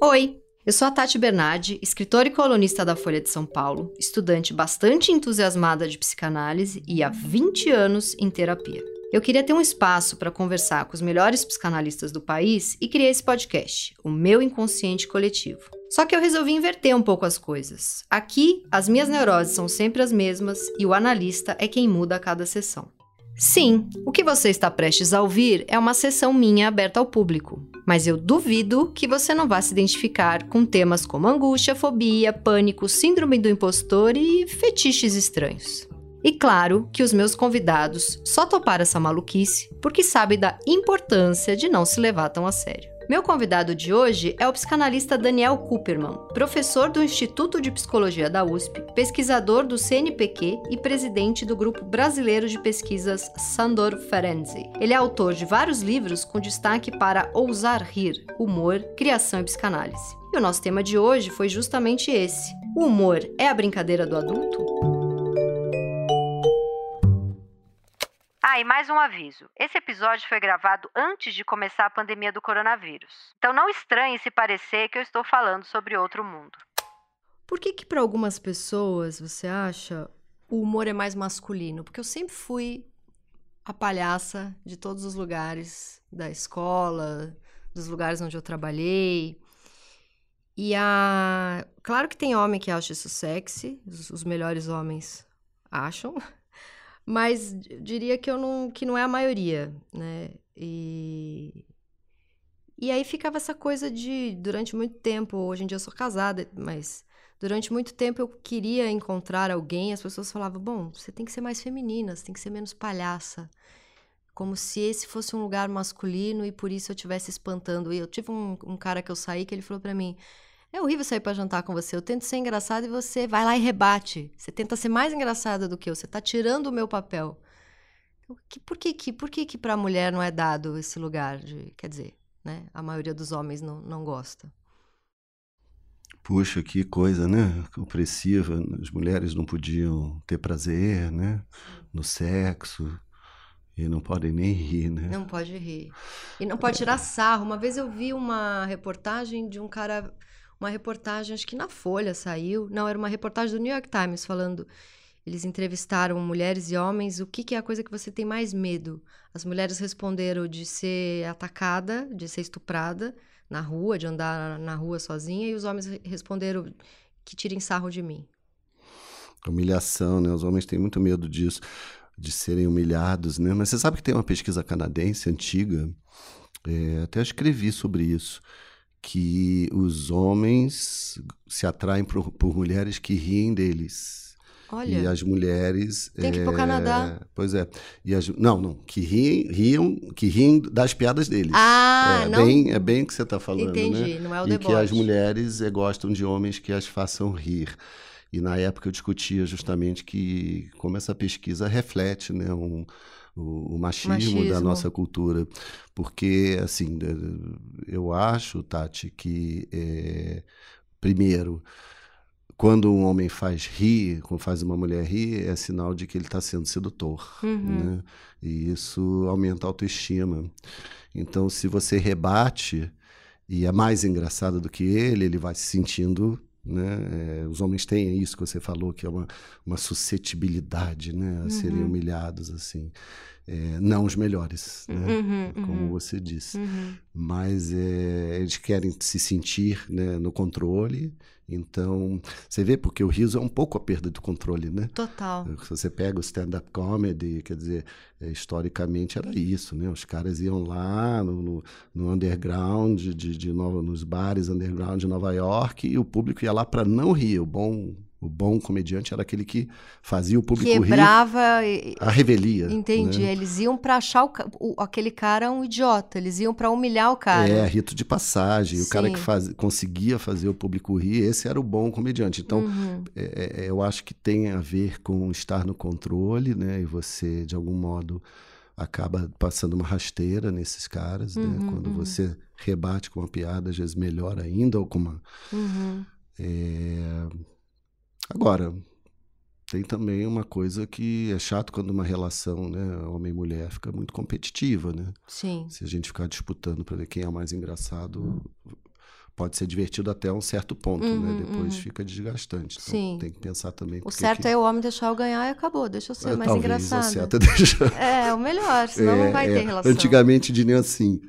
Oi, eu sou a Tati Bernardi, escritora e colunista da Folha de São Paulo, estudante bastante entusiasmada de psicanálise e há 20 anos em terapia. Eu queria ter um espaço para conversar com os melhores psicanalistas do país e criei esse podcast, o meu inconsciente coletivo. Só que eu resolvi inverter um pouco as coisas. Aqui, as minhas neuroses são sempre as mesmas e o analista é quem muda a cada sessão. Sim, o que você está prestes a ouvir é uma sessão minha aberta ao público, mas eu duvido que você não vá se identificar com temas como angústia, fobia, pânico, síndrome do impostor e fetiches estranhos. E claro que os meus convidados só toparam essa maluquice porque sabem da importância de não se levar tão a sério. Meu convidado de hoje é o psicanalista Daniel Cooperman, professor do Instituto de Psicologia da USP, pesquisador do CNPq e presidente do Grupo Brasileiro de Pesquisas Sandor Ferenczi. Ele é autor de vários livros com destaque para Ousar Rir, Humor, Criação e Psicanálise. E o nosso tema de hoje foi justamente esse: o humor é a brincadeira do adulto? Ah, e mais um aviso. Esse episódio foi gravado antes de começar a pandemia do coronavírus. Então não estranhe se parecer que eu estou falando sobre outro mundo. Por que que para algumas pessoas, você acha, o humor é mais masculino? Porque eu sempre fui a palhaça de todos os lugares da escola, dos lugares onde eu trabalhei. E a claro que tem homem que acha isso sexy, os, melhores homens acham. Mas diria que eu não que não é a maioria, né? E e aí ficava essa coisa de durante muito tempo, hoje em dia eu sou casada, mas durante muito tempo eu queria encontrar alguém, as pessoas falavam: "Bom, você tem que ser mais feminina, você tem que ser menos palhaça". Como se esse fosse um lugar masculino e por isso eu estivesse espantando. E eu tive um, um cara que eu saí que ele falou para mim: é horrível sair para jantar com você. Eu tento ser engraçada e você vai lá e rebate. Você tenta ser mais engraçada do que eu. Você tá tirando o meu papel. Que, por que que, por que que pra mulher não é dado esse lugar de... Quer dizer, né? A maioria dos homens não, não gosta. Puxa, que coisa, né? Opressiva. As mulheres não podiam ter prazer, né? No sexo. E não podem nem rir, né? Não pode rir. E não pode tirar sarro. Uma vez eu vi uma reportagem de um cara uma reportagem, acho que na Folha saiu. Não, era uma reportagem do New York Times falando. Eles entrevistaram mulheres e homens. O que, que é a coisa que você tem mais medo? As mulheres responderam de ser atacada, de ser estuprada na rua, de andar na rua sozinha. E os homens responderam que tirem sarro de mim. Humilhação, né? Os homens têm muito medo disso, de serem humilhados, né? Mas você sabe que tem uma pesquisa canadense antiga, é, até escrevi sobre isso, que os homens se atraem por, por mulheres que riem deles. Olha. E as mulheres. Tem que ir pro Canadá. Pois é. E as, não, não. Que riem, riam, que riem das piadas deles. Ah, é, não. Bem, é bem o que você está falando. Entendi, né? não é o E deboche. que as mulheres é, gostam de homens que as façam rir. E na época eu discutia justamente que como essa pesquisa reflete né, um, o, o machismo, Machismo. da nossa cultura. Porque, assim, eu acho, Tati, que, é, primeiro, quando um homem faz rir, quando faz uma mulher rir, é sinal de que ele está sendo sedutor. Uhum. Né? E isso aumenta a autoestima. Então, se você rebate e é mais engraçado do que ele, ele vai se sentindo. Né? É, os homens têm isso que você falou, que é uma, uma suscetibilidade né? a serem Uhum. humilhados. assim. É, não os melhores, né? Uhum, como uhum. você disse Uhum. mas é, eles querem se sentir né, no controle. Então, você vê, porque o riso é um pouco a perda do controle, né? Total. Se você pega o stand-up comedy, quer dizer, é, historicamente era isso, né? Os caras iam lá no, no, no underground, de, de Nova, nos bares underground de Nova York, e o público ia lá para não rir. O bom, o bom comediante era aquele que fazia o público rir Quebrava. a revelia. Entendi. né? Eles iam pra achar o, o- aquele cara um idiota. Eles iam pra humilhar o cara. É, rito de passagem. O cara Sim. que faz, conseguia fazer o público rir, esse era o bom comediante. Então, Uhum. é, é, eu acho que tem a ver com estar no controle, né? E você, de algum modo, acaba passando uma rasteira nesses caras, né? Uhum, Quando uhum. você rebate com uma piada, às vezes melhor ainda, ou com uma. Uhum. é, Agora, tem também uma coisa que é chato quando uma relação, né, homem e mulher, fica muito competitiva, né? Sim. Se a gente ficar disputando para ver quem é o mais engraçado, pode ser divertido até um certo ponto, né? uhum, né? Depois uhum. fica desgastante. Então Sim. tem que pensar também. O certo que... é o homem deixar eu ganhar e acabou. Deixa eu ser é, mais talvez, engraçado. O certo é deixar. É, o melhor, senão é, não vai é. ter relação. Antigamente diriam assim.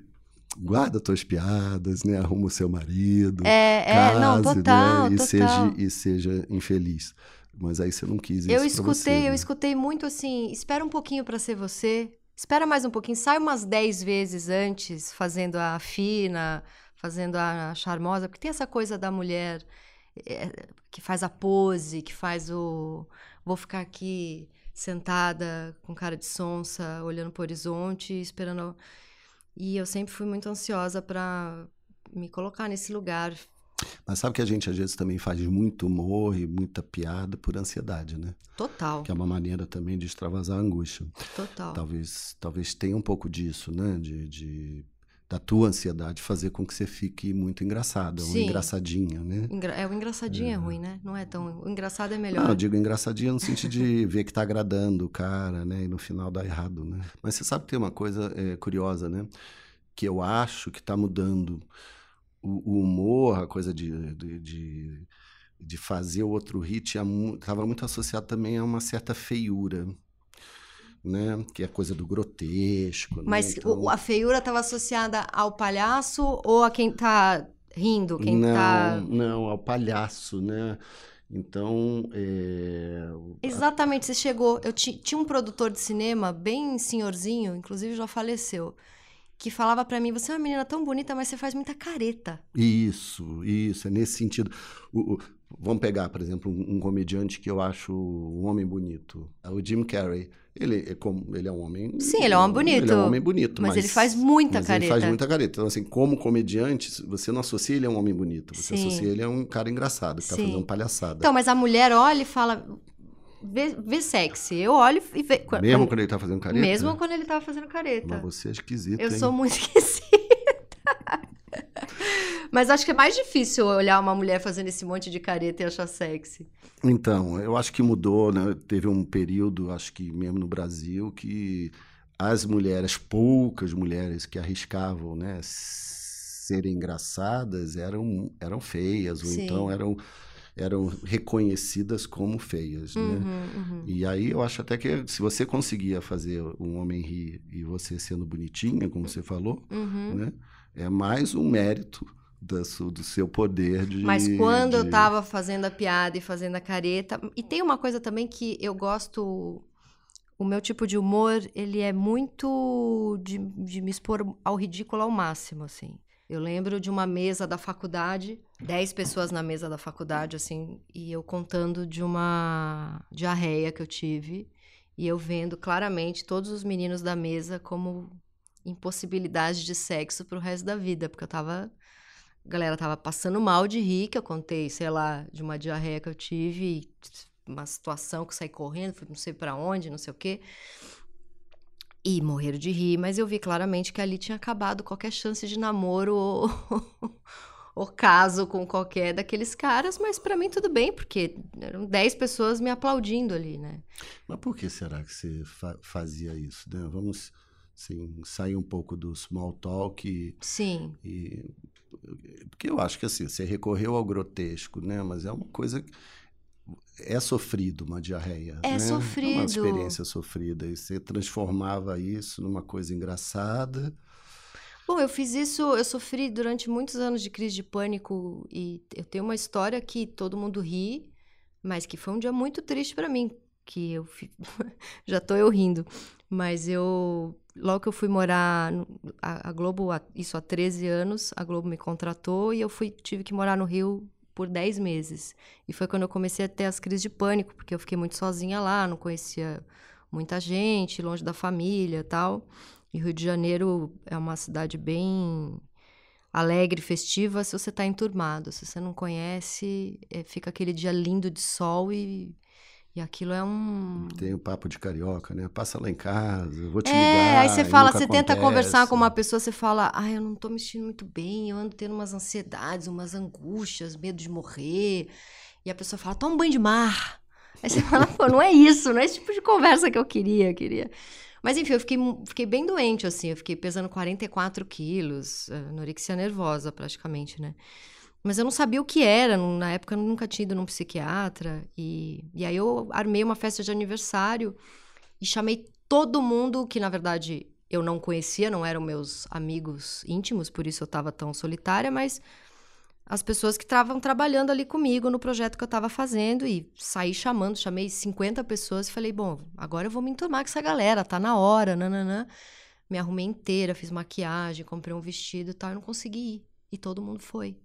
Guarda tuas piadas, né? Arruma o seu marido. É, case, é, não, total, né? E total. seja, e seja infeliz. Mas aí você não quis isso. Eu escutei, você, né? eu escutei muito assim: espera um pouquinho para ser você. Espera mais um pouquinho, sai umas 10 vezes antes, fazendo a fina, fazendo a charmosa, porque tem essa coisa da mulher é, que faz a pose, que faz o. Vou ficar aqui sentada com cara de sonsa, olhando para o horizonte, esperando. E eu sempre fui muito ansiosa para me colocar nesse lugar. Mas sabe que a gente às vezes também faz muito humor e muita piada por ansiedade, né? Total. Que é uma maneira também de extravasar a angústia. Total. Talvez, talvez tenha um pouco disso, né? De, de da tua ansiedade fazer com que você fique muito engraçada, ou engraçadinha, né? Engra é, o engraçadinho é. é. ruim, né? Não é tão... O engraçado é melhor. Não, eu digo engraçadinha no sentido de ver que tá agradando o cara, né? E no final dá errado, né? Mas você sabe que tem uma coisa é, curiosa, né? Que eu acho que tá mudando o, o humor, a coisa de, de, de, de fazer o outro hit, estava muito associado também a uma certa feiura né? Que é coisa do grotesco. Né? Mas né? então... a feiura estava associada ao palhaço ou a quem está rindo? Quem não, tá... não, ao palhaço, né? Então. É... Exatamente, você chegou. Eu tinha um produtor de cinema, bem senhorzinho, inclusive já faleceu, que falava para mim: você é uma menina tão bonita, mas você faz muita careta. Isso, isso, é nesse sentido. O, o, vamos pegar, por exemplo, um, um, comediante que eu acho um homem bonito, é o Jim Carrey. Ele é, como, ele é um homem. Sim, ele é um homem bonito. Ele é um homem bonito. Mas, mas ele faz muita careta. Ele faz muita careta. Então, assim, como comediante, você não associa ele a um homem bonito. Você Sim. associa ele a um cara engraçado, que tá Sim. tá fazendo palhaçada. Então, mas a mulher olha e fala. Vê, vê sexy. Eu olho e vejo. Mesmo quando ele tá fazendo careta? Mesmo quando ele tava fazendo careta. Mas você é esquisito. Eu hein? sou muito esquisita. Mas acho que é mais difícil olhar uma mulher fazendo esse monte de careta e achar sexy. Então, eu acho que mudou, né? Teve um período, acho que mesmo no Brasil, que as mulheres, poucas mulheres que arriscavam, né, serem engraçadas, eram, eram feias, ou Sim. então eram eram reconhecidas como feias, né? uhum, né? Uhum. E aí eu acho até que se você conseguia fazer um homem rir e você sendo bonitinha, como você falou, uhum. né? É mais um mérito do, do seu poder de. Mas quando de... eu tava fazendo a piada e fazendo a careta. E tem uma coisa também que eu gosto. O meu tipo de humor, ele é muito de, de me expor ao ridículo ao máximo, assim. Eu lembro de uma mesa da faculdade, dez pessoas na mesa da faculdade, assim, e eu contando de uma diarreia que eu tive, e eu vendo claramente todos os meninos da mesa como impossibilidade de sexo pro resto da vida, porque eu tava a galera tava passando mal de rir, que eu contei, sei lá, de uma diarreia que eu tive, uma situação que eu saí correndo, fui não sei para onde, não sei o quê. E morreram de rir, mas eu vi claramente que ali tinha acabado qualquer chance de namoro ou, ou caso com qualquer daqueles caras, mas para mim tudo bem, porque eram 10 pessoas me aplaudindo ali, né? Mas por que será que você fa fazia isso, né? Vamos assim, sair um pouco do small talk e, Sim. E porque eu acho que assim, você recorreu ao grotesco, né? Mas é uma coisa é sofrido uma diarreia. É né? sofrido. É uma experiência sofrida. E você transformava isso numa coisa engraçada. Bom, eu fiz isso, eu sofri durante muitos anos de crise de pânico e eu tenho uma história que todo mundo ri, mas que foi um dia muito triste para mim, que eu já tô eu rindo, mas eu logo que eu fui morar a, Globo, isso há 13 anos, a Globo me contratou e eu fui tive que morar no Rio por 10 meses. E foi quando eu comecei a ter as crises de pânico, porque eu fiquei muito sozinha lá, não conhecia muita gente, longe da família, tal. E Rio de Janeiro é uma cidade bem alegre, festiva, se você está enturmado. Se você não conhece, é, fica aquele dia lindo de sol e e aquilo é um. Tem o papo de carioca, né? Passa lá em casa, vou te é, ligar. É, aí você fala, você acontece. tenta conversar com uma pessoa, você fala, ah, eu não tô me sentindo muito bem, eu ando tendo umas ansiedades, umas angústias, medo de morrer. E a pessoa fala, toma um banho de mar. Aí você fala, pô, não é isso, não é esse tipo de conversa que eu queria, queria Mas enfim, eu fiquei, fiquei bem doente, assim. Eu fiquei pesando 44 quilos, anorexia nervosa, praticamente, né? Mas eu não sabia o que era. Na época, eu nunca tinha ido num psiquiatra. E, e aí eu armei uma festa de aniversário e chamei todo mundo que, na verdade, eu não conhecia, não eram meus amigos íntimos, por isso eu estava tão solitária, mas as pessoas que estavam trabalhando ali comigo no projeto que eu estava fazendo e saí chamando, chamei 50 pessoas e falei, bom, agora eu vou me enturmar com essa galera, tá na hora, nananã. Me arrumei inteira, fiz maquiagem, comprei um vestido e tal, e não consegui ir. E todo mundo foi.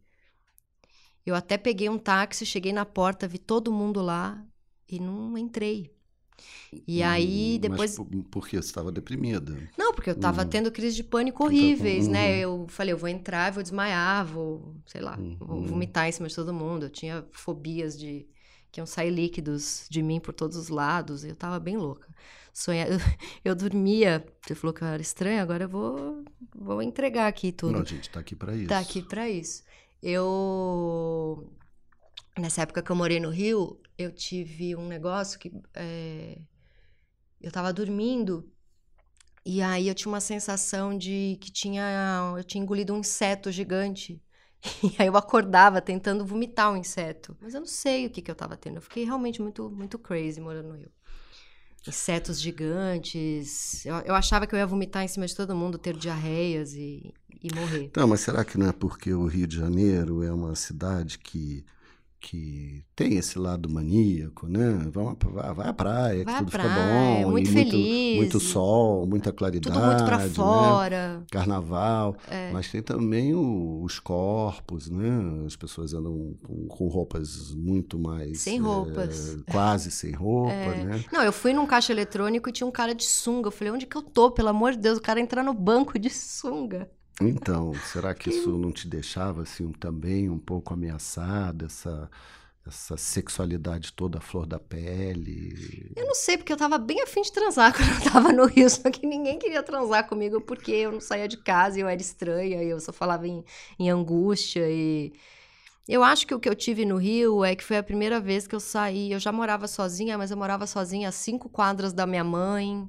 Eu até peguei um táxi, cheguei na porta, vi todo mundo lá e não entrei. E hum, aí, depois. Mas por, porque você estava deprimida? Não, porque eu estava hum. tendo crise de pânico horríveis, né? Uhum. Eu falei, eu vou entrar, vou desmaiar, vou, sei lá, uhum. vou vomitar em cima de todo mundo. Eu tinha fobias de que iam sair líquidos de mim por todos os lados. Eu estava bem louca. Sonha... Eu, eu dormia. Você falou que eu era estranha, agora eu vou, vou entregar aqui tudo. Não, gente, tá aqui para isso. Tá aqui para isso. Eu. Nessa época que eu morei no Rio, eu tive um negócio que. É... Eu tava dormindo e aí eu tinha uma sensação de que tinha. Eu tinha engolido um inseto gigante. E aí eu acordava tentando vomitar o um inseto. Mas eu não sei o que, que eu tava tendo. Eu fiquei realmente muito, muito crazy morando no Rio. Insetos gigantes. Eu, eu achava que eu ia vomitar em cima de todo mundo, ter diarreias e, e morrer. Não, mas será que não é porque o Rio de Janeiro é uma cidade que que tem esse lado maníaco, né? Vamos, vai, à praia, vai que tudo praia, fica bom. Muito feliz. Muito, muito, sol, muita claridade. Tudo muito pra né? fora. Né? Carnaval. É. Mas tem também o, os corpos, né? As pessoas andam com, com roupas muito mais... Sem roupas. É, quase sem roupa, é. né? Não, eu fui num caixa eletrônico e tinha um cara de sunga. Eu falei, onde que eu tô? Pelo amor de Deus, o cara entrar no banco de sunga. Então, será que isso não te deixava assim também um pouco ameaçada, essa essa sexualidade toda à flor da pele? Eu não sei, porque eu tava bem afim de transar quando eu tava no Rio, só que ninguém queria transar comigo porque eu não saía de casa e eu era estranha, e eu só falava em, em angústia e... Eu acho que o que eu tive no Rio é que foi a primeira vez que eu saí. Eu já morava sozinha, mas eu morava sozinha a cinco quadras da minha mãe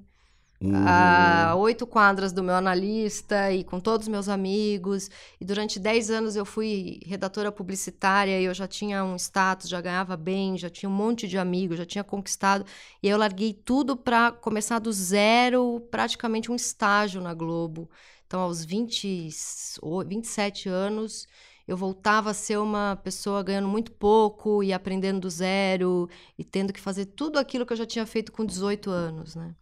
a uhum. oito quadras do meu analista e com todos os meus amigos. E durante dez anos eu fui redatora publicitária e eu já tinha um status, já ganhava bem, já tinha um monte de amigos, já tinha conquistado. E eu larguei tudo para começar do zero, praticamente um estágio na Globo. Então, aos 20, 27 anos, eu voltava a ser uma pessoa ganhando muito pouco e aprendendo do zero e tendo que fazer tudo aquilo que eu já tinha feito com 18 anos, né?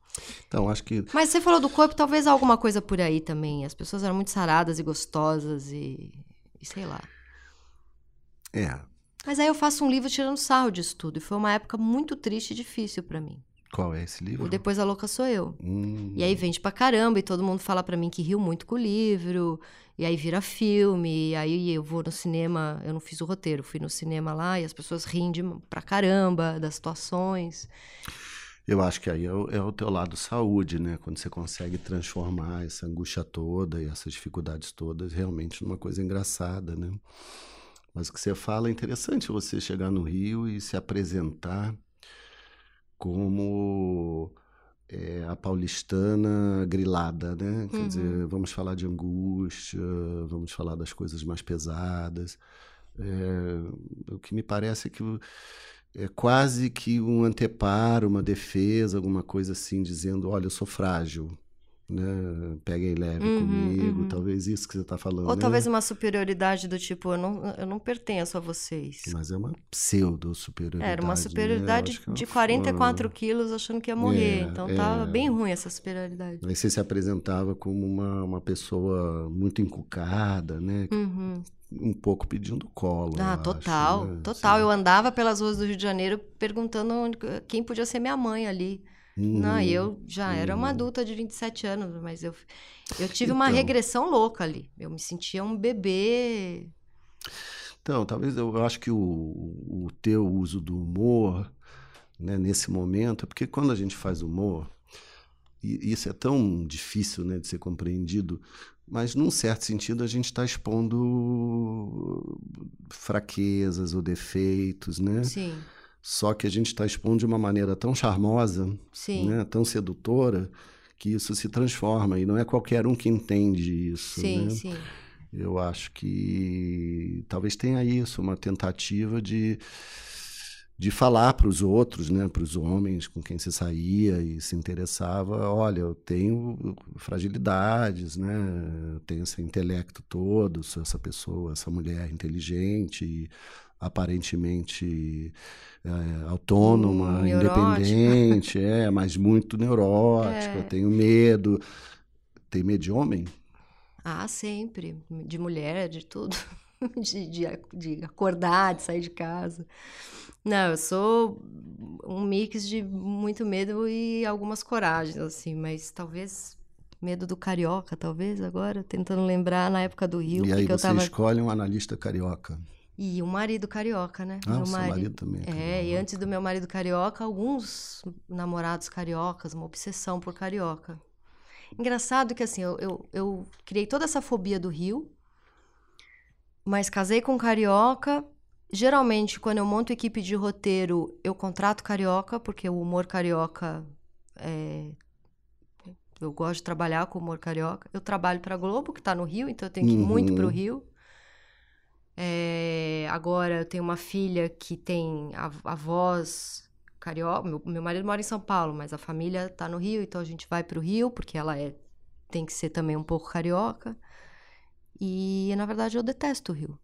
Então, acho que. Mas você falou do corpo, talvez alguma coisa por aí também. As pessoas eram muito saradas e gostosas e, e sei lá. É. Mas aí eu faço um livro tirando sarro disso tudo. E foi uma época muito triste e difícil para mim. Qual é esse livro? O Depois a Louca Sou Eu. Hum. E aí vende pra caramba, e todo mundo fala para mim que riu muito com o livro, e aí vira filme, e aí eu vou no cinema, eu não fiz o roteiro, fui no cinema lá, e as pessoas riem de, pra caramba das situações. Eu acho que aí é o, é o teu lado saúde, né? Quando você consegue transformar essa angústia toda e essas dificuldades todas realmente numa coisa engraçada, né? Mas o que você fala é interessante você chegar no Rio e se apresentar como é, a paulistana grilada, né? Quer uhum. dizer, vamos falar de angústia, vamos falar das coisas mais pesadas. É, o que me parece é que é quase que um anteparo, uma defesa, alguma coisa assim, dizendo: olha, eu sou frágil. Né? Peguem leve uhum, comigo, uhum. talvez isso que você está falando. Ou né? talvez uma superioridade do tipo, eu não, eu não pertenço a vocês. Mas é uma pseudo-superioridade. Era uma superioridade né? de 44 uma... quilos achando que ia morrer. É, então é... tava bem ruim essa superioridade. Aí você se apresentava como uma, uma pessoa muito encucada, né? Uhum um pouco pedindo colo. Ah, total, acho, né? total. Sim. Eu andava pelas ruas do Rio de Janeiro perguntando onde, quem podia ser minha mãe ali. Hum, Não, eu já hum. era uma adulta de 27 anos, mas eu, eu tive então, uma regressão louca ali. Eu me sentia um bebê. Então, talvez eu, eu acho que o, o teu uso do humor né, nesse momento, é porque quando a gente faz humor, e isso é tão difícil né, de ser compreendido, mas, num certo sentido, a gente está expondo fraquezas ou defeitos, né? Sim. Só que a gente está expondo de uma maneira tão charmosa, Sim. Né? tão sedutora, que isso se transforma e não é qualquer um que entende isso. Sim, né? sim. Eu acho que talvez tenha isso, uma tentativa de, de falar para os outros, né, para os homens com quem você saía e se interessava, olha, eu tenho fragilidades, né, eu tenho esse intelecto todo, sou essa pessoa, essa mulher inteligente, aparentemente é, autônoma, hum, independente, é, mas muito neurótica, é. eu tenho medo. Tem medo de homem? Ah, sempre. De mulher, de tudo. De, de, de, acordar, de sair de casa. Não, eu sou um mix de muito medo e algumas coragens, assim, mas talvez medo do carioca, talvez, agora, tentando lembrar na época do Rio. E aí você tava... escolhe um analista carioca. E um marido carioca, né? Ah, meu marido, marido também. É, é, e antes do meu marido carioca, alguns namorados cariocas, uma obsessão por carioca. Engraçado que assim, eu, eu, eu criei toda essa fobia do Rio, mas casei com carioca. Geralmente, quando eu monto equipe de roteiro, eu contrato carioca, porque o humor carioca é... Eu gosto de trabalhar com humor carioca. Eu trabalho para Globo, que está no Rio, então eu tenho que ir uhum. muito para o Rio. É, agora eu tenho uma filha que tem a, a voz carioca. Meu, meu marido mora em São Paulo, mas a família tá no Rio, então a gente vai pro Rio, porque ela é tem que ser também um pouco carioca. E na verdade eu detesto o Rio.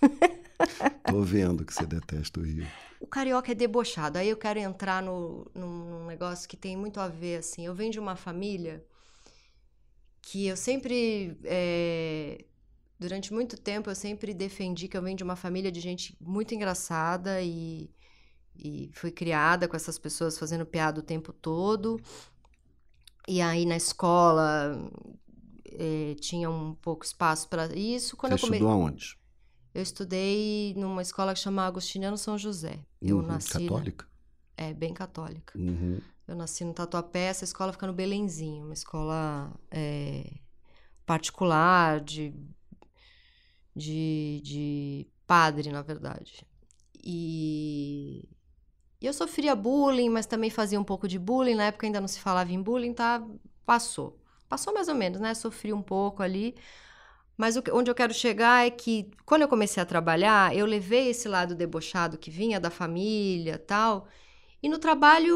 Tô vendo que você detesta o Rio. O carioca é debochado. Aí eu quero entrar no, num negócio que tem muito a ver, assim. Eu venho de uma família que eu sempre é, durante muito tempo eu sempre defendi que eu venho de uma família de gente muito engraçada e, e fui criada com essas pessoas fazendo piada o tempo todo. E aí na escola eh, tinha um pouco espaço para isso. Quando Você eu come... estudou aonde? Eu estudei numa escola que chama Agostiniano São José. Eu uhum, nasci. Católica? Na... É, bem católica. Uhum. Eu nasci no Tatuapé, essa escola fica no Belenzinho, uma escola é, particular, de de, de padre, na verdade. E eu sofria bullying, mas também fazia um pouco de bullying. Na época ainda não se falava em bullying, tá? Passou. Passou mais ou menos, né? Sofri um pouco ali. Mas onde eu quero chegar é que, quando eu comecei a trabalhar, eu levei esse lado debochado que vinha da família tal. E no trabalho,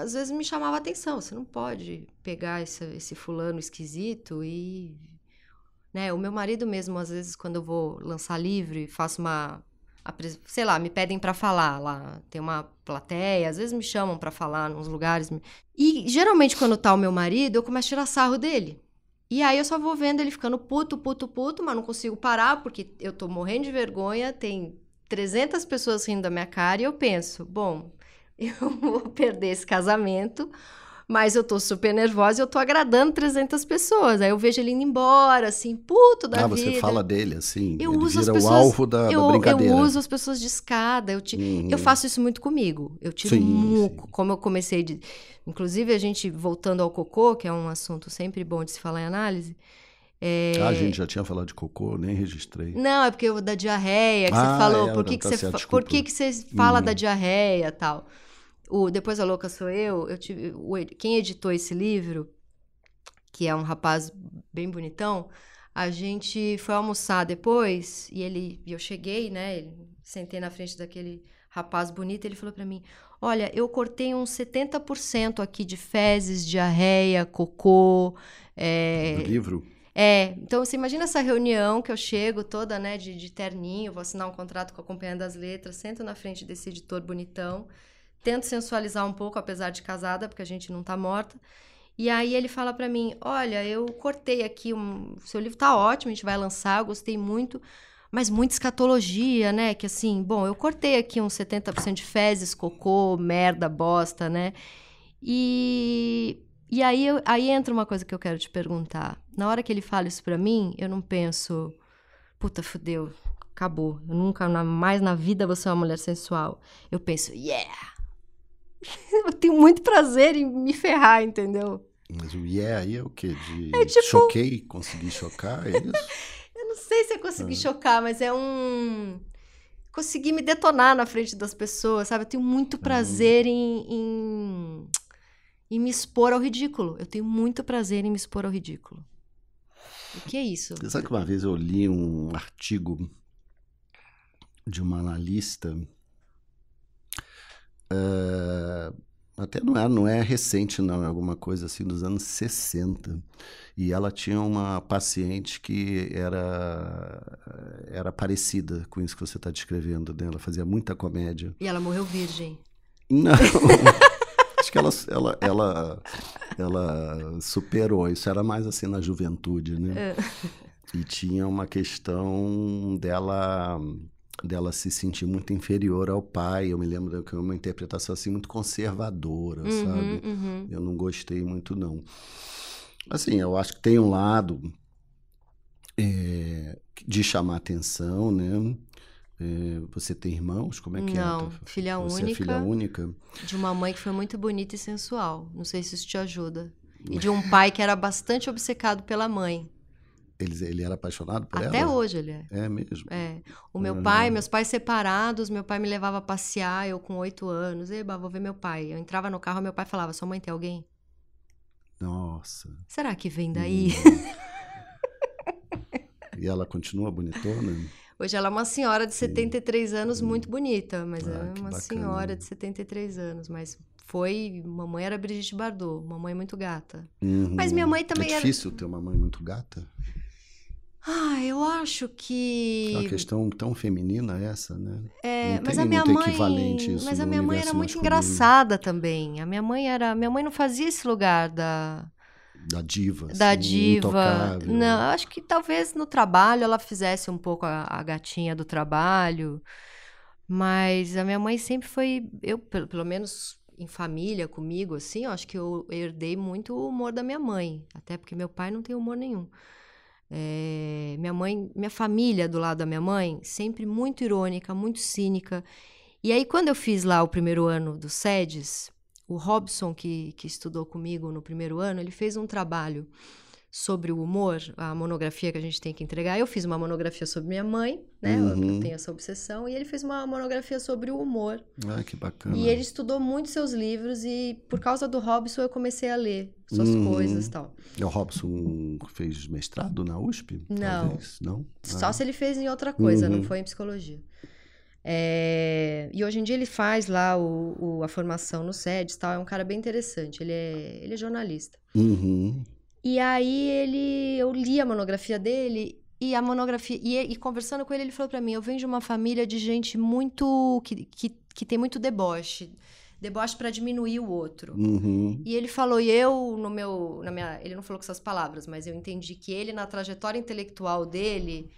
às vezes me chamava atenção. Você não pode pegar esse, esse fulano esquisito e né? O meu marido mesmo, às vezes, quando eu vou lançar livro e faço uma. Sei lá, me pedem para falar lá. Tem uma plateia, às vezes me chamam para falar nos lugares. E geralmente, quando tá o meu marido, eu começo a tirar sarro dele. E aí eu só vou vendo ele ficando puto, puto, puto, mas não consigo parar porque eu tô morrendo de vergonha, tem 300 pessoas rindo da minha cara e eu penso, bom, eu vou perder esse casamento mas eu tô super nervosa e eu tô agradando 300 pessoas. Aí eu vejo ele indo embora, assim, puto da ah, vida. Ah, você fala dele, assim, eu ele uso vira as pessoas, o alvo da, eu, da brincadeira. Eu uso as pessoas de escada, eu, te, uhum. eu faço isso muito comigo. Eu tiro sim, muco, sim. como eu comecei de... Inclusive, a gente, voltando ao cocô, que é um assunto sempre bom de se falar em análise, é... Ah, a gente já tinha falado de cocô, nem registrei. Não, é porque da diarreia que ah, você falou. É, por que, que, tá você, certo, por que, que você fala uhum. da diarreia e tal? O Depois a Louca Sou Eu, eu tive, o, quem editou esse livro, que é um rapaz bem bonitão, a gente foi almoçar depois e ele, eu cheguei, né, sentei na frente daquele rapaz bonito, ele falou para mim: "Olha, eu cortei uns 70% aqui de fezes, diarreia, cocô, é... Do livro? É, então você imagina essa reunião que eu chego toda, né, de, de terninho, vou assinar um contrato com a Companhia das Letras, sento na frente desse editor bonitão, tento sensualizar um pouco, apesar de casada, porque a gente não tá morta. E aí ele fala para mim: Olha, eu cortei aqui um. Seu livro tá ótimo, a gente vai lançar, eu gostei muito, mas muita escatologia, né? Que assim, bom, eu cortei aqui uns 70% de fezes, cocô, merda, bosta, né? E. E aí, aí entra uma coisa que eu quero te perguntar. Na hora que ele fala isso pra mim, eu não penso, puta, fudeu, acabou. Eu nunca mais na vida vou ser uma mulher sensual. Eu penso, yeah, eu tenho muito prazer em me ferrar, entendeu? Mas o yeah aí é o quê? De é, tipo... choquei, consegui chocar, é isso? eu não sei se eu consegui ah. chocar, mas é um... Consegui me detonar na frente das pessoas, sabe? Eu tenho muito prazer em, em, e me expor ao ridículo. Eu tenho muito prazer em me expor ao ridículo. O que é isso? Você sabe que uma vez eu li um artigo de uma analista. Uh, até não é, não é recente, não, é alguma coisa assim dos anos 60. E ela tinha uma paciente que era, era parecida com isso que você está descrevendo, né? Ela fazia muita comédia. E ela morreu virgem? Não. Acho que ela, ela, ela, ela superou. Isso era mais assim na juventude, né? É. E tinha uma questão dela dela se sentir muito inferior ao pai. Eu me lembro que uma interpretação assim muito conservadora, uhum, sabe? Uhum. Eu não gostei muito não. Assim, eu acho que tem um lado é, de chamar atenção, né? É, você tem irmãos? Como é que não, é? Não, filha você única. É filha única. De uma mãe que foi muito bonita e sensual. Não sei se isso te ajuda. E de um pai que era bastante obcecado pela mãe. Ele, ele era apaixonado por Até ela? Até hoje ele é. É mesmo? É. O meu uhum. pai, meus pais separados, meu pai me levava a passear, eu com oito anos. Eba, vou ver meu pai. Eu entrava no carro, meu pai falava, sua mãe tem alguém? Nossa. Será que vem daí? Hum. e ela continua bonitona? Hoje ela é uma senhora de 73 Sim. anos, muito bonita, mas ah, é uma bacana. senhora de 73 anos, mas foi. Mamãe era Brigitte Bardot, mamãe muito gata. Uhum. Mas minha mãe também é difícil era... ter uma mãe muito gata? Ah, eu acho que. É uma questão tão feminina essa, né? É, não mas a minha mãe. mas a minha mãe era muito engraçada também. A minha mãe era. Minha mãe não fazia esse lugar da. Da diva. Da assim, diva. Não, acho que talvez no trabalho ela fizesse um pouco a, a, gatinha do trabalho. Mas a minha mãe sempre foi. Eu, pelo, pelo menos em família comigo, assim, eu acho que eu herdei muito o humor da minha mãe. Até porque meu pai não tem humor nenhum. É, minha mãe, minha família do lado da minha mãe, sempre muito irônica, muito cínica. E aí, quando eu fiz lá o primeiro ano do SEDES, o Robson, que, que estudou comigo no primeiro ano, ele fez um trabalho sobre o humor, a monografia que a gente tem que entregar. Eu fiz uma monografia sobre minha mãe, né? Uhum. Eu tenho essa obsessão. E ele fez uma monografia sobre o humor. Ah, que bacana. E ele estudou muito seus livros e por causa do Robson eu comecei a ler suas uhum. coisas e tal. E o Robson fez mestrado na USP? Não. Talvez? Não? Só ah. se ele fez em outra coisa, uhum. não foi em psicologia. É, e hoje em dia ele faz lá o, o, a formação no SEDES tal. É um cara bem interessante. Ele é, ele é jornalista. Uhum. E aí ele, eu li a monografia dele e a monografia e, e conversando com ele ele falou para mim, eu venho de uma família de gente muito que, que, que tem muito deboche, deboche para diminuir o outro. Uhum. E ele falou, e eu no meu, na minha, ele não falou com essas palavras, mas eu entendi que ele na trajetória intelectual dele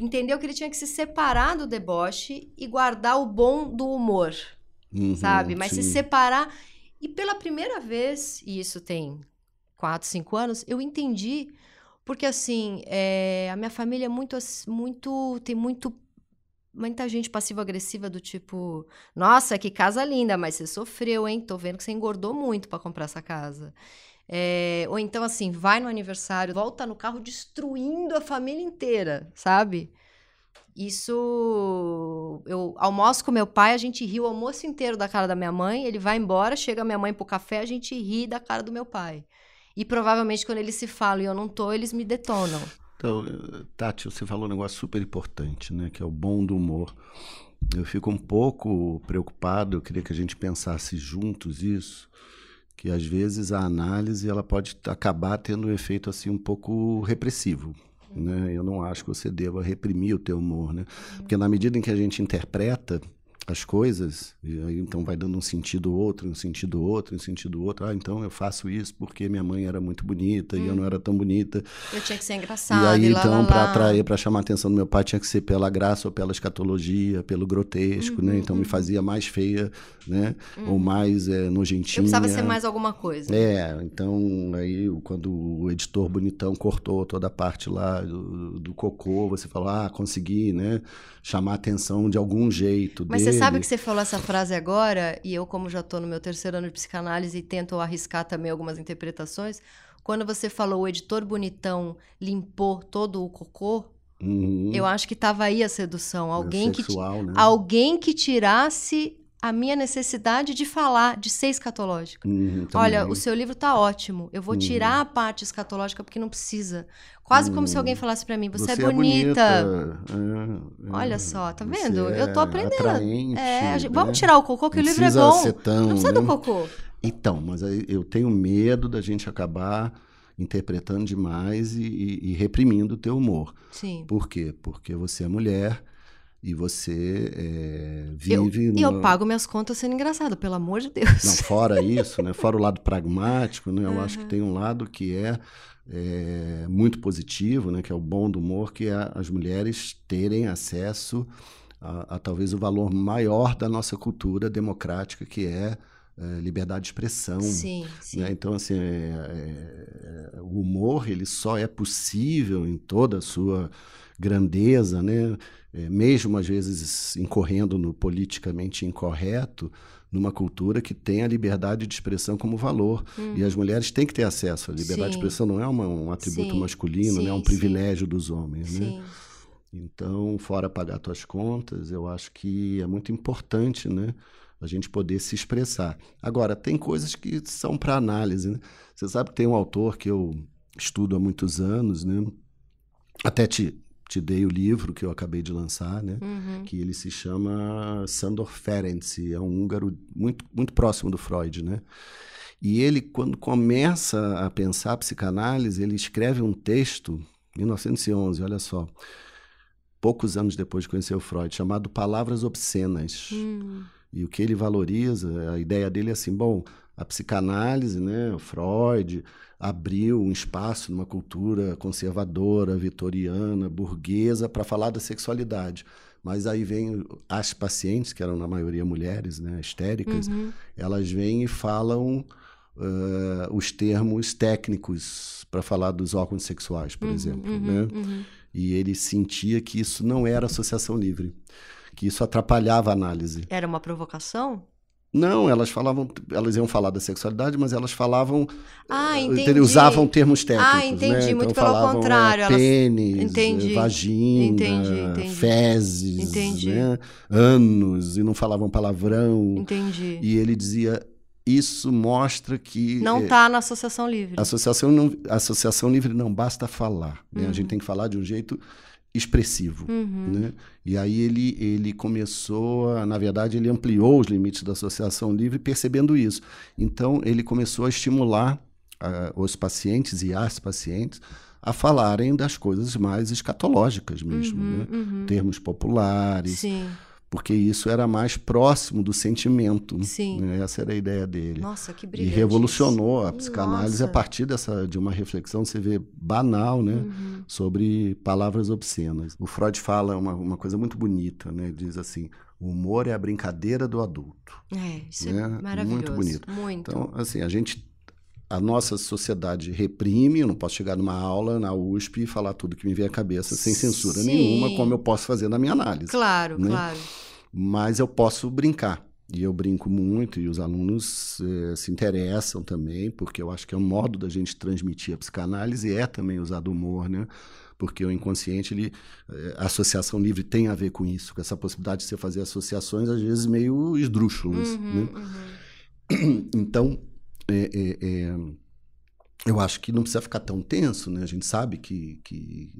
entendeu que ele tinha que se separar do deboche e guardar o bom do humor, uhum, sabe? Mas sim. se separar e pela primeira vez, e isso tem quatro, cinco anos, eu entendi. Porque, assim, é, a minha família é muito, muito. Tem muito. Muita gente passiva-agressiva do tipo: Nossa, que casa linda, mas você sofreu, hein? Tô vendo que você engordou muito para comprar essa casa. É, ou então, assim, vai no aniversário, volta no carro destruindo a família inteira, sabe? Isso. Eu almoço com meu pai, a gente ri o almoço inteiro da cara da minha mãe, ele vai embora, chega minha mãe pro café, a gente ri da cara do meu pai. E provavelmente quando eles se falam e eu não tô, eles me detonam. Então, Tati, você falou um negócio super importante, né? Que é o bom do humor. Eu fico um pouco preocupado, eu queria que a gente pensasse juntos isso, que às vezes a análise ela pode acabar tendo um efeito assim um pouco repressivo. Né? Eu não acho que você deva reprimir o teu humor, né? Porque na medida em que a gente interpreta as coisas, e aí então vai dando um sentido outro, um sentido outro, um sentido outro. Ah, então eu faço isso porque minha mãe era muito bonita hum. e eu não hum. era tão bonita. Eu tinha que ser engraçada. E aí, então, para atrair, para chamar a atenção do meu pai, tinha que ser pela graça ou pela escatologia, pelo grotesco, uhum, né? Então uhum. me fazia mais feia, né? Uhum. Ou mais é, nojentinha. Eu precisava ser mais alguma coisa. É, então aí quando o editor bonitão cortou toda a parte lá do, do cocô, você falou, ah, consegui, né? Chamar a atenção de algum jeito Mas dele. Sabe que você falou essa frase agora, e eu, como já estou no meu terceiro ano de psicanálise e tento arriscar também algumas interpretações, quando você falou o editor bonitão limpou todo o cocô, uhum. eu acho que estava aí a sedução. Alguém, é sexual, que, né? alguém que tirasse a minha necessidade de falar, de ser escatológica. Uhum, Olha, o seu livro tá ótimo. Eu vou uhum. tirar a parte escatológica porque não precisa. Quase como se alguém uhum. falasse para mim: você, é você, é bonita. É bonita. É, Olha só, tá vendo? Eu tô aprendendo. É, gente, né? Vamos tirar o cocô, que não o livro é bom. Tão, não precisa né? do cocô. Então, mas eu tenho medo da gente acabar interpretando demais e, e, e reprimindo o teu humor. Sim. Por quê? Porque você é mulher e você é, vive. E eu, eu, pago minhas contas sendo engraçado, pelo amor de Deus. Não, fora isso, né? Fora o lado pragmático, né? Eu uhum. acho que tem um lado que é, é, muito positivo, né? Que é o bom do humor, que é as mulheres terem acesso a, a talvez o valor maior da nossa cultura democrática, que é é, liberdade de expressão. Sim, sim. Né? Então, assim, é, é, o humor ele só é possível em toda a sua grandeza, né? É, mesmo às vezes incorrendo no politicamente incorreto, numa cultura que tem a liberdade de expressão como valor. Uhum. E as mulheres têm que ter acesso. A liberdade sim. de expressão não é uma, um atributo sim. masculino, sim, é um privilégio dos homens. Né? Então, fora pagar suas contas, eu acho que é muito importante, né? a gente poder se expressar. Agora, tem coisas que são para análise. Né? Você sabe que tem um autor que eu estudo há muitos anos, né? até te, te dei o livro que eu acabei de lançar, né? Uhum. que ele se chama Sandor Ferenczi, é um húngaro muito, muito próximo do Freud. Né? E ele, quando começa a pensar a psicanálise, ele escreve um texto, 1911, olha só, poucos anos depois de conhecer o Freud, chamado Palavras Obscenas. Uhum. E o que ele valoriza, a ideia dele é assim, bom, a psicanálise, né, Freud, abriu um espaço numa cultura conservadora, vitoriana, burguesa, para falar da sexualidade. Mas aí vem as pacientes, que eram na maioria mulheres, né, histéricas, uhum. elas vêm e falam uh, os termos técnicos para falar dos órgãos sexuais, por uhum, exemplo. Uhum, né? Uhum. E ele sentia que isso não era associação livre que isso atrapalhava a análise. Era uma provocação? Não, elas falavam, elas iam falar da sexualidade, mas elas falavam, ah, eh, entendi. usavam termos técnicos, Ah, entendi, né? muito então, pelo falavam, contrário, é, pênis, entendi. vagina, entendi, entendi. fezes, entendi. Né? anos, e não falavam palavrão. Entendi. E ele dizia, isso mostra que não está na associação livre. Associação não, associação livre não basta falar, né? Uhum. A gente tem que falar de um jeito expressivo, uhum. né? E aí ele ele começou, a, na verdade, ele ampliou os limites da associação livre, percebendo isso. Então ele começou a estimular uh, os pacientes e as pacientes a falarem das coisas mais escatológicas mesmo, uhum, né? Uhum. Termos populares. Sim porque isso era mais próximo do sentimento. Sim. Né? Essa era a ideia dele. Nossa, que brilhante. E revolucionou a psicanálise Nossa. a partir dessa de uma reflexão, você vê, banal, né? Uhum. Sobre palavras obscenas. O Freud fala uma, uma coisa muito bonita, né? Diz assim, o humor é a brincadeira do adulto. É, isso é né? é maravilhoso. Muito bonito. Muito. Então, assim, a gente a nossa sociedade reprime, eu não posso chegar numa aula na USP e falar tudo que me vem à cabeça sem censura Sim. nenhuma, como eu posso fazer na minha análise. Claro, né? claro. Mas eu posso brincar. E eu brinco muito, e os alunos eh, se interessam também, porque eu acho que é um modo da gente transmitir a psicanálise, é também usar do humor, né? Porque o inconsciente, ele, eh, a associação livre tem a ver com isso, com essa possibilidade de você fazer associações, às vezes, meio esdrúxulas, uhum, né? Uhum. Então, é, é, é, eu acho que não precisa ficar tão tenso, né? A gente sabe que, que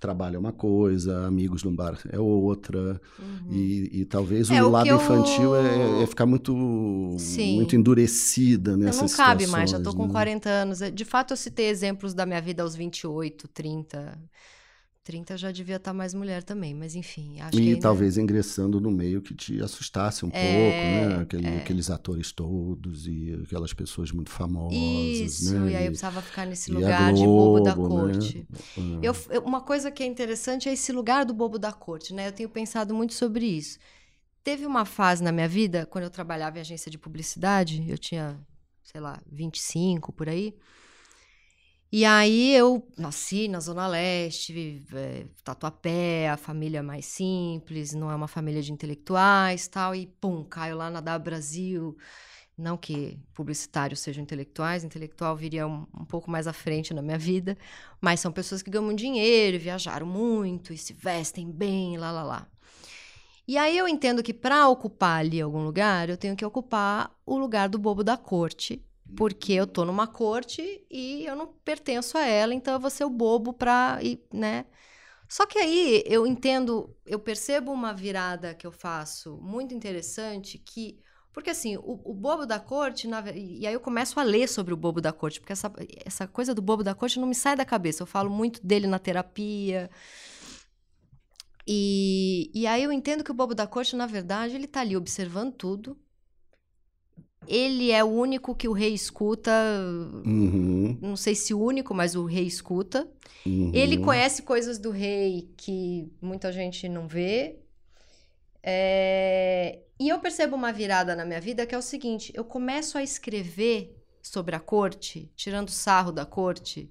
trabalho é uma coisa, amigos no bar é outra, uhum. e, e, talvez é, o, lado infantil eu... é, é, ficar muito, muito endurecida nessa Não cabe mais, já estou com né? 40 anos. De fato, eu citei exemplos da minha vida aos 28, 30. 30 já devia estar tá mais mulher também, mas enfim. Acho e que talvez ingressando no meio que te assustasse um é, pouco, né? Aquele, é. Aqueles atores todos e aquelas pessoas muito famosas. Isso, né? e aí eu precisava ficar nesse lugar Globo, de bobo da né? corte. Né? Eu, eu, uma coisa que é interessante é esse lugar do bobo da corte, né? Eu tenho pensado muito sobre isso. Teve uma fase na minha vida, quando eu trabalhava em agência de publicidade, eu tinha, sei lá, 25 por aí. E aí eu nasci na Zona Leste, é, Tatuapé, a família mais simples, não é uma família de intelectuais tal, e pum, caio lá na da Brasil. Não que publicitários sejam intelectuais, intelectual viria um, um, pouco mais à frente na minha vida, mas são pessoas que ganham dinheiro, viajaram muito e se vestem bem, lá lá lá. E aí eu entendo que para ocupar ali algum lugar, eu tenho que ocupar o lugar do bobo da corte, porque eu tô numa corte e eu não pertenço a ela, então eu vou ser o bobo para, né? Só que aí eu entendo, eu percebo uma virada que eu faço muito interessante que porque assim, o, o, bobo da corte, na, e aí eu começo a ler sobre o bobo da corte, porque essa, essa coisa do bobo da corte não me sai da cabeça. Eu falo muito dele na terapia. E, e aí eu entendo que o bobo da corte, na verdade, ele tá ali observando tudo. Ele é o único que o rei escuta. Uhum. Não sei se o único, mas o rei escuta. Uhum. Ele conhece coisas do rei que muita gente não vê. É... E eu percebo uma virada na minha vida que é o seguinte: eu começo a escrever sobre a corte, tirando sarro da corte,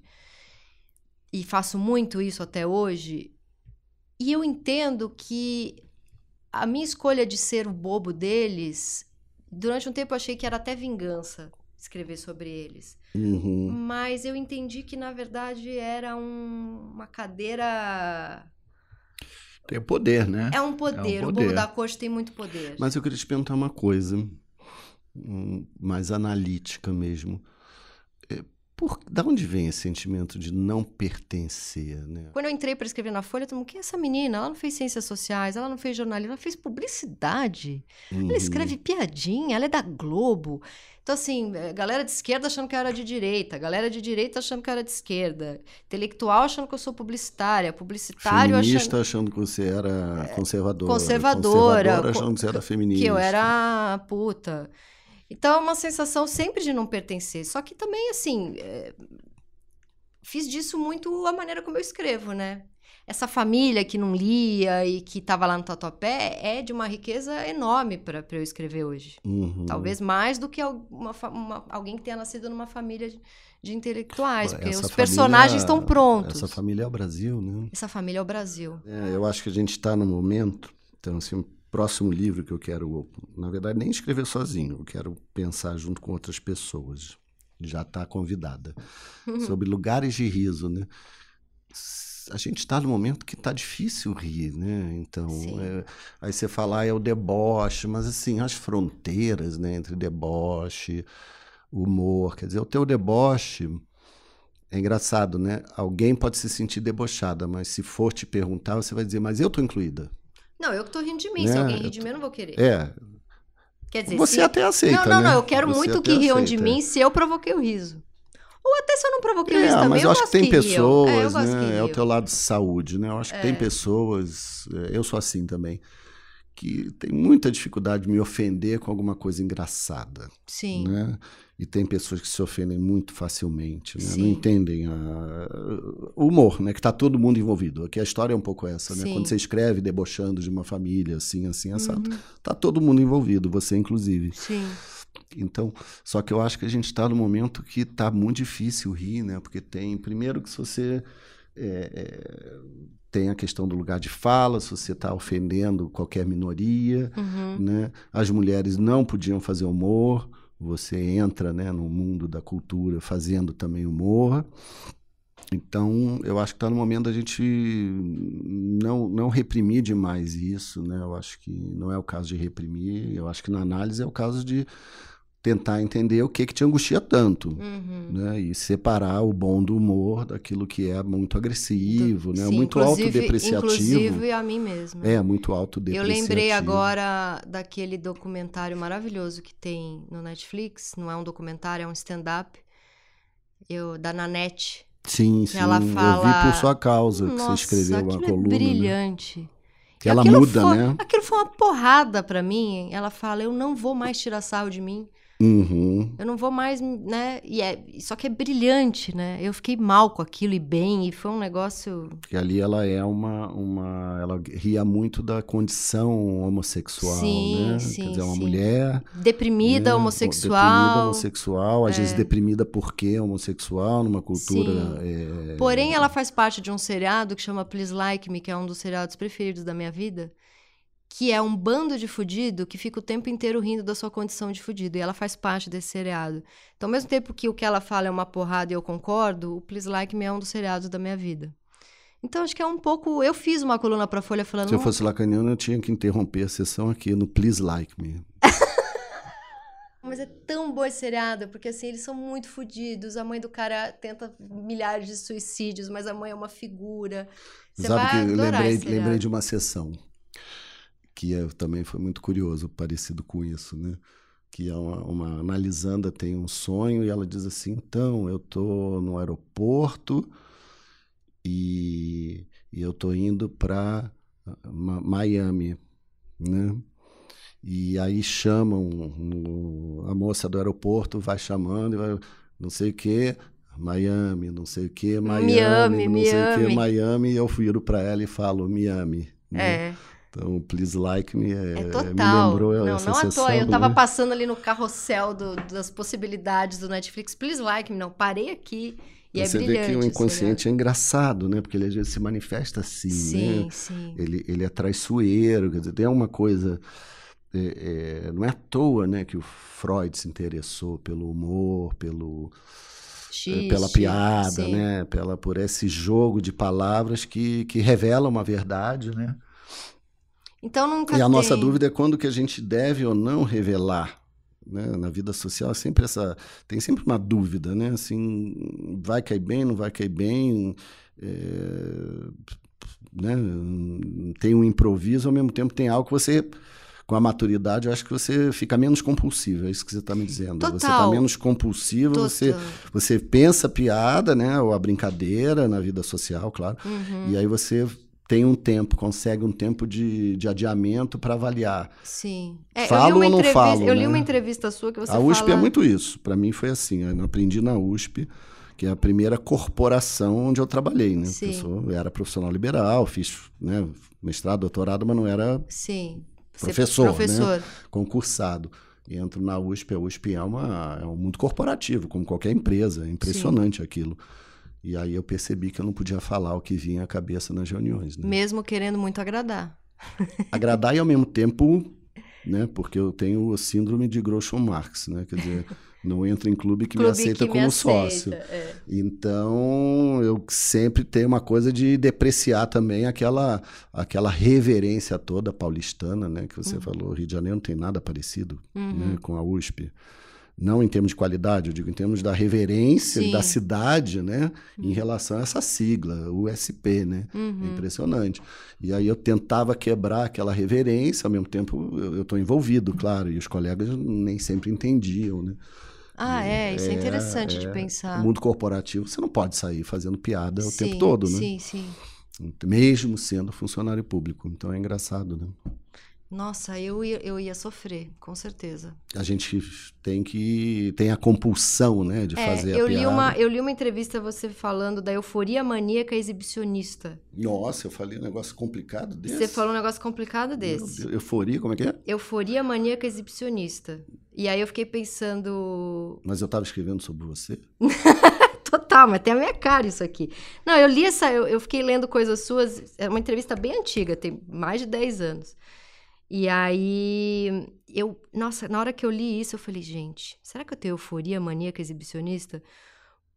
e faço muito isso até hoje. E eu entendo que a minha escolha de ser o bobo deles, durante um tempo eu achei que era até vingança escrever sobre eles. Uhum. Mas eu entendi que, na verdade, era um, uma cadeira tem poder, né? É um poder. É um poder. O bobo da corte tem muito poder. Mas eu queria te perguntar uma coisa, mais analítica mesmo. Por, da onde vem esse sentimento de não pertencer, né? Quando eu entrei para escrever na Folha, todo mundo, quem é essa menina? Ela não fez ciências sociais, ela não fez jornalismo, ela fez publicidade. Uhum. Ela escreve piadinha, ela é da Globo. Então, assim, é, galera de esquerda achando que eu era de direita, galera de direita achando que eu era de esquerda, intelectual achando que eu sou publicitária, publicitário Feminista achando... achando que você era é, conservadora. Conservadora. Conservadora achando que você era feminista. Que eu era puta. Então, é uma sensação sempre de não pertencer. Só que também, assim, é... fiz disso muito a maneira como eu escrevo, né? essa família que não lia e que estava lá no Tatuapé é de uma riqueza enorme para eu escrever hoje. Uhum. Talvez mais do que uma, uma, alguém que tenha nascido numa família de, de intelectuais, porque essa os personagens estão prontos. Essa família é o Brasil, né? Essa família é o Brasil. É, eu acho que a gente está no momento, então assim, próximo livro que eu quero, na verdade, nem escrever sozinho, eu quero pensar junto com outras pessoas. Já está convidada. sobre lugares de riso, né? a gente está no momento que está difícil rir, né? Então, é, aí você fala, ah, é o deboche, mas assim, as fronteiras né, entre deboche, humor, quer dizer, o teu deboche é engraçado, né? Alguém pode se sentir debochada, mas se for te perguntar, você vai dizer, mas eu tô incluída. Não, eu que tô rindo de mim. Né? Se alguém rir de mim, eu não vou querer. É. Quer dizer, você se... até aceita. Não, não, né? não. Eu quero você muito que riam de mim se eu provoquei o riso. Ou até se eu não provoquei é, isso também, mas eu, acho que tem que pessoas, é, né? É o teu lado de saúde, né? Eu acho que é. tem pessoas, é, eu sou assim também, que tem muita dificuldade de me ofender com alguma coisa engraçada. Sim. Né? E tem pessoas que se ofendem muito facilmente, né? não entendem a... o humor, né? Que está todo mundo envolvido. Aqui a história é um pouco essa, né? Quando você escreve debochando de uma família, assim, assim, assado, uhum. tá todo mundo envolvido, você inclusive. Sim. Então, só que eu acho que a gente está no momento que está muito difícil rir, né? Porque tem, primeiro, que se você é, é, tem a questão do lugar de fala, se você está ofendendo qualquer minoria, uhum. né? As mulheres não podiam fazer humor, você entra, né, no mundo da cultura fazendo também humor. Então, eu acho que está no momento da gente não, não reprimir demais isso, né? Eu acho que não é o caso de reprimir, eu acho que na análise é o caso de tentar entender o que que te angustia tanto, uhum. né? E separar o bom do humor daquilo que é muito agressivo, do, né? Sim, muito autodepreciativo. Inclusive a mim mesmo. É, muito autodepreciativo. Eu lembrei agora daquele documentário maravilhoso que tem no Netflix, não é um documentário, é um stand-up, eu da Nanette. Sim, sim. Ela fala... Eu vi por sua causa que Nossa, você escreveu uma é coluna. É brilhante. Né? Que ela muda, foi, né? Aquilo foi uma porrada para mim. Ela fala: Eu não vou mais tirar sarro de mim. Uhum. Eu não vou mais, né? E é, só que é brilhante, né? Eu fiquei mal com aquilo e bem, e foi um negócio. Porque ali ela é uma. uma ela ria muito da condição homossexual, sim, né? Sim, Quer dizer, uma sim. mulher. Deprimida, né? homossexual. Deprimida, homossexual, às é. vezes deprimida porque homossexual, numa cultura. É... Porém, ela faz parte de um seriado que chama Please Like Me, que é um dos seriados preferidos da minha vida que é um bando de fudido que fica o tempo inteiro rindo da sua condição de fudido. E ela faz parte desse seriado. Então, ao mesmo tempo que o que ela fala é uma porrada e eu concordo, o Please Like Me é um dos seriados da minha vida. Então acho que é um pouco. Eu fiz uma coluna para Folha falando. Se eu fosse lacaniano, eu tinha que interromper a sessão aqui no Please Like Me. Mas é tão boa esse seriado, porque assim, eles são muito fodidos. A mãe do cara tenta milhares de suicídios, mas a mãe é uma figura. Você Sabe vai que eu lembrei, lembrei de uma sessão que é- também foi muito curioso, parecido com isso, né? Que é uma, uma analisanda tem um sonho e ela diz assim: então, eu tô no aeroporto e, e eu tô indo para Miami, né? E aí chamam a moça do aeroporto, vai chamando, e vai, não sei o que, Miami, não sei o que, Miami, Miami, não sei o que, Miami. Miami, e eu viro para ela e falo Miami. né? É, Então, Please Like Me é, é me total. lembrou não, essa não à sessão, toa. Eu tava né? passando ali no carrossel do- das possibilidades do Netflix. Please like me. Não, parei aqui e Você é vê que o esse inconsciente é engraçado, né? Porque ele às vezes se manifesta assim, né? Sim, sim. Ele, ele é traiçoeiro, quer dizer, tem uma coisa. é, é, não é à toa né, que o Freud se interessou pelo humor, pelo, é, pela piada, sim. né? Pela, por esse jogo de palavras que, que revela uma verdade, né? Então nunca E a nossa dúvida é quando que a gente deve ou não revelar. Né? Na vida social é sempre essa, tem sempre uma dúvida, né? Assim, vai cair bem, não vai cair bem, é, né? Tem um improviso, ao mesmo tempo tem algo que você, com a maturidade, eu acho que você fica menos compulsivo, é isso que você está me dizendo. Você está Total. menos compulsivo, você, Total. você pensa a piada, né? Ou a brincadeira na vida social, claro. Uhum, E aí você tem um tempo, consegue um tempo de, de adiamento para avaliar. Sim. É, Falo ou não falo, Eu li né? uma entrevista sua que você a USP fala... é muito isso. Para mim foi assim. Eu aprendi na USP, que é a primeira corporação onde eu trabalhei. Né? Porque Eu, Sim. sou- eu era profissional liberal, fiz né, mestrado, doutorado, mas não era Sim. Ser Professor, né? Professor. concursado. E entro na USP, a USP é, uma, é um mundo corporativo, como qualquer empresa. É impressionante aquilo. E aí eu percebi que eu não podia falar o que vinha à cabeça nas reuniões. Né? Mesmo querendo muito agradar. agradar e ao mesmo tempo, né? Porque eu tenho o síndrome de Groucho Marx, né? Quer dizer, não entro em clube que me Clube aceita que me como aceita, sócio. é. Então, eu sempre tenho uma coisa de depreciar também aquela aquela reverência toda paulistana, né? Que você falou, Rio de Janeiro não tem nada parecido Uhum. né, com a USP. Não em termos de qualidade, eu digo em termos da reverência Sim. da cidade, né? Em relação a essa sigla, USP, né? É Uhum. impressionante. E aí eu tentava quebrar aquela reverência, ao mesmo tempo eu estou envolvido, claro, e os colegas nem sempre entendiam, né? Ah, é, isso é, É, interessante de é. pensar. No mundo corporativo, você não pode sair fazendo piada o sim, tempo todo, né? Sim, sim. Mesmo sendo funcionário público. Então é engraçado, né? Nossa, eu ia, eu ia sofrer, com certeza. A gente tem que. tem a compulsão, né, de É, fazer eu a li, piada. uma, eu li uma entrevista você falando da euforia maníaca exibicionista. Nossa, eu falei um negócio complicado desse. Você falou um negócio complicado desse. Deus, Euforia, como é que é? Euforia maníaca exibicionista. E aí eu fiquei pensando. Mas eu estava escrevendo sobre você. Total, mas tem a minha cara isso aqui. Não, eu li essa. Eu, eu fiquei lendo coisas suas. É uma entrevista bem antiga, tem mais de 10 anos. E aí. Eu. Nossa, na hora que eu li isso, eu falei, gente, será que eu tenho euforia maníaca exibicionista?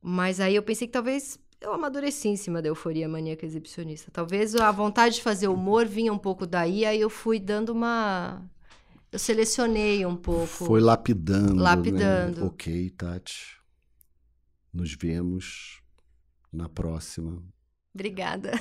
Mas aí eu pensei que talvez eu amadureci em cima da euforia maníaca exibicionista. Talvez a vontade de fazer humor vinha um pouco daí, aí eu fui dando uma. Eu selecionei um pouco. Foi lapidando. né? Lapidando. Ok, Tati. Nos vemos na próxima. Obrigada.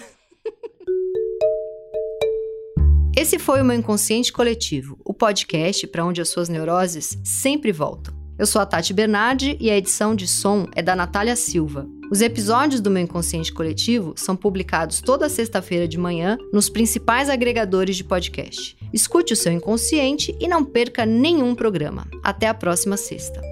Esse foi o meu Inconsciente Coletivo, o podcast para onde as suas neuroses sempre voltam. Eu sou a Tati Bernardi e a edição de som é da Natália Silva. Os episódios do meu Inconsciente Coletivo são publicados toda sexta-feira de manhã nos principais agregadores de podcast. Escute o seu inconsciente e não perca nenhum programa. Até a próxima sexta.